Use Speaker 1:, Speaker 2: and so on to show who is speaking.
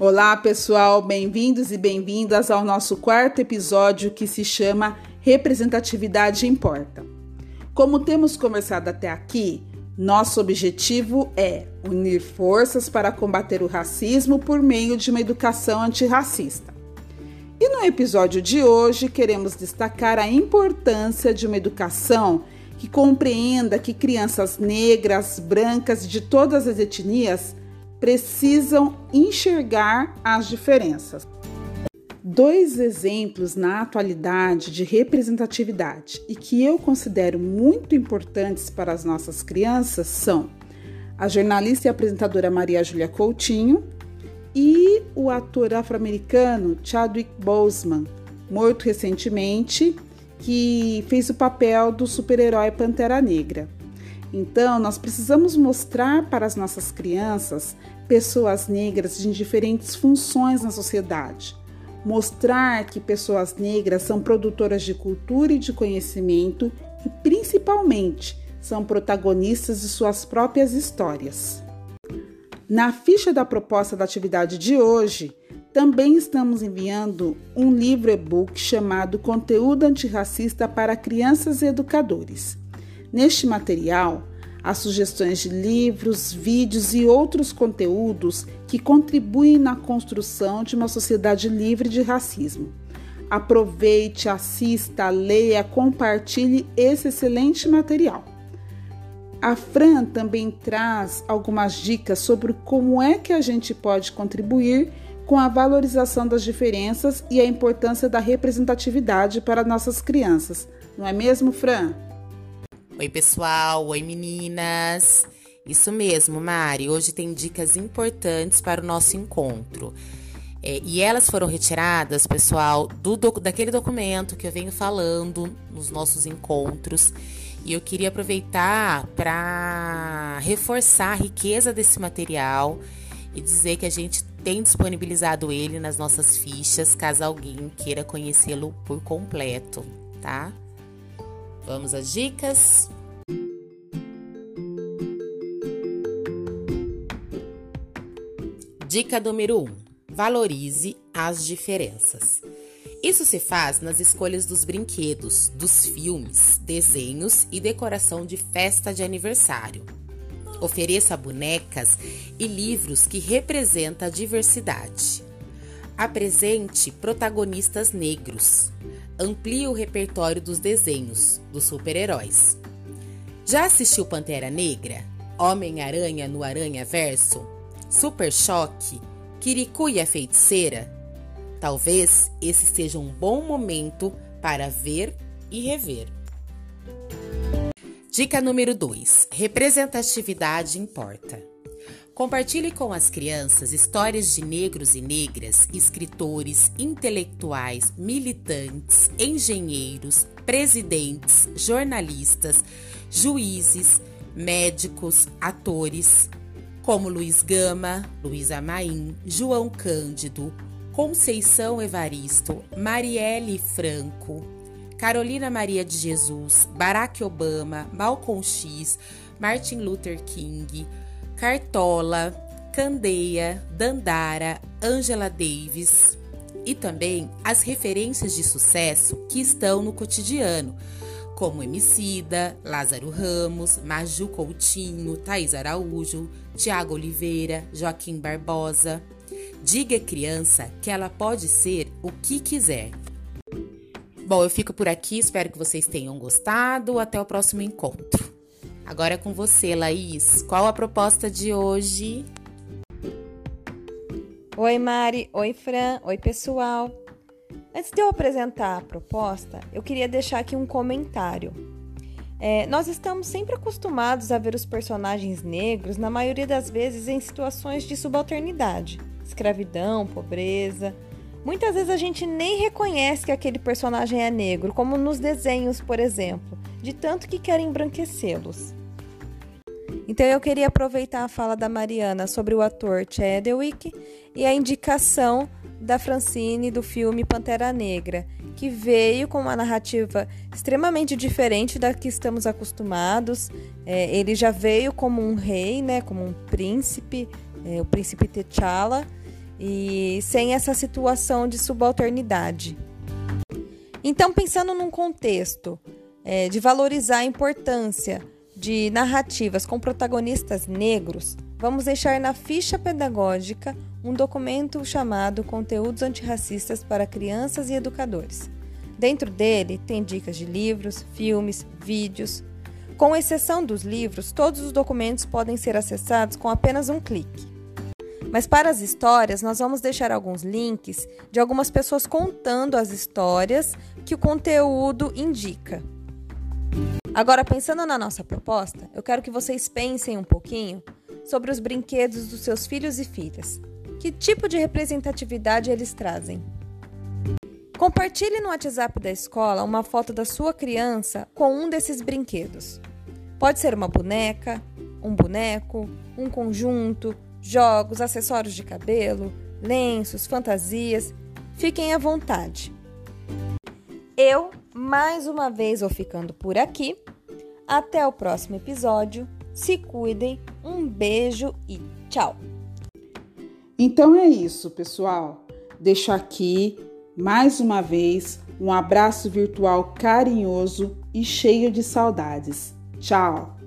Speaker 1: Olá, pessoal, bem-vindos e bem-vindas ao nosso quarto episódio que se chama Representatividade Importa. Como temos conversado até aqui, nosso objetivo é unir forças para combater o racismo por meio de uma educação antirracista. E no episódio de hoje, queremos destacar a importância de uma educação que compreenda que crianças negras, brancas de todas as etnias precisam enxergar as diferenças. Dois exemplos na atualidade de representatividade e que eu considero muito importantes para as nossas crianças são a jornalista e apresentadora Maria Júlia Coutinho e o ator afro-americano Chadwick Boseman, morto recentemente, que fez o papel do super-herói Pantera Negra. Então, nós precisamos mostrar para as nossas crianças pessoas negras em diferentes funções na sociedade. Mostrar que pessoas negras são produtoras de cultura e de conhecimento e, principalmente, são protagonistas de suas próprias histórias. Na ficha da proposta da atividade de hoje, também estamos enviando um livro e-book chamado Conteúdo Antirracista para Crianças e Educadores. Neste material, há sugestões de livros, vídeos e outros conteúdos que contribuem na construção de uma sociedade livre de racismo. Aproveite, assista, leia, compartilhe esse excelente material. A Fran também traz algumas dicas sobre como é que a gente pode contribuir com a valorização das diferenças e a importância da representatividade para nossas crianças. Não é mesmo, Fran?
Speaker 2: Oi, pessoal. Oi, meninas. Isso mesmo, Mari. Hoje tem dicas importantes para o nosso encontro. É, e elas foram retiradas, pessoal, do, daquele documento que eu venho falando nos nossos encontros. E eu queria aproveitar para reforçar a riqueza desse material e dizer que a gente tem disponibilizado ele nas nossas fichas, caso alguém queira conhecê-lo por completo, tá? Vamos às dicas? Dica número 1: um, valorize as diferenças. Isso se faz nas escolhas dos brinquedos, dos filmes, desenhos e decoração de festa de aniversário. Ofereça bonecas e livros que representam a diversidade. Apresente protagonistas negros. Amplie o repertório dos desenhos dos super-heróis. Já assistiu Pantera Negra? Homem-Aranha no Aranha Verso? Super Choque? Kirikou e a Feiticeira? Talvez esse seja um bom momento para ver e rever. Dica número 2: representatividade importa. Compartilhe com as crianças histórias de negros e negras, escritores, intelectuais, militantes, engenheiros, presidentes, jornalistas, juízes, médicos, atores, como Luiz Gama, Luiz Amaim, João Cândido, Conceição Evaristo, Marielle Franco, Carolina Maria de Jesus, Barack Obama, Malcolm X, Martin Luther King, Cartola, Candeia, Dandara, Angela Davis e também as referências de sucesso que estão no cotidiano, como Emicida, Lázaro Ramos, Maju Coutinho, Thaís Araújo, Tiago Oliveira, Joaquim Barbosa. Diga à criança que ela pode ser o que quiser. Bom, eu fico por aqui, espero que vocês tenham gostado. Até o próximo encontro. Agora é com você, Laís. Qual a proposta de hoje?
Speaker 3: Oi, Mari. Oi, Fran. Oi, pessoal. Antes de eu apresentar a proposta, eu queria deixar aqui um comentário. É, nós estamos sempre acostumados a ver os personagens negros, na maioria das vezes, em situações de subalternidade escravidão, pobreza. Muitas vezes a gente nem reconhece que aquele personagem é negro, como nos desenhos, por exemplo, de tanto que querem embranquecê-los. Então eu queria aproveitar a fala da Mariana sobre o ator Chadwick e a indicação da Francine do filme Pantera Negra, que veio com uma narrativa extremamente diferente da que estamos acostumados. É, ele já veio como um rei, né, como um príncipe, é, o príncipe T'Challa, e sem essa situação de subalternidade. Então, pensando num contexto é, de valorizar a importância de narrativas com protagonistas negros, vamos deixar na ficha pedagógica um documento chamado Conteúdos Antirracistas para Crianças e Educadores. Dentro dele tem dicas de livros, filmes, vídeos. Com exceção dos livros, todos os documentos podem ser acessados com apenas um clique. Mas para as histórias, nós vamos deixar alguns links de algumas pessoas contando as histórias que o conteúdo indica. Agora, pensando na nossa proposta, eu quero que vocês pensem um pouquinho sobre os brinquedos dos seus filhos e filhas. Que tipo de representatividade eles trazem? Compartilhe no WhatsApp da escola uma foto da sua criança com um desses brinquedos. Pode ser uma boneca, um boneco, um conjunto, jogos, acessórios de cabelo, lenços, fantasias. Fiquem à vontade. Eu, mais uma vez, vou ficando por aqui. Até o próximo episódio. Se cuidem, um beijo e tchau!
Speaker 1: Então é isso, pessoal. Deixo aqui mais uma vez um abraço virtual carinhoso e cheio de saudades. Tchau!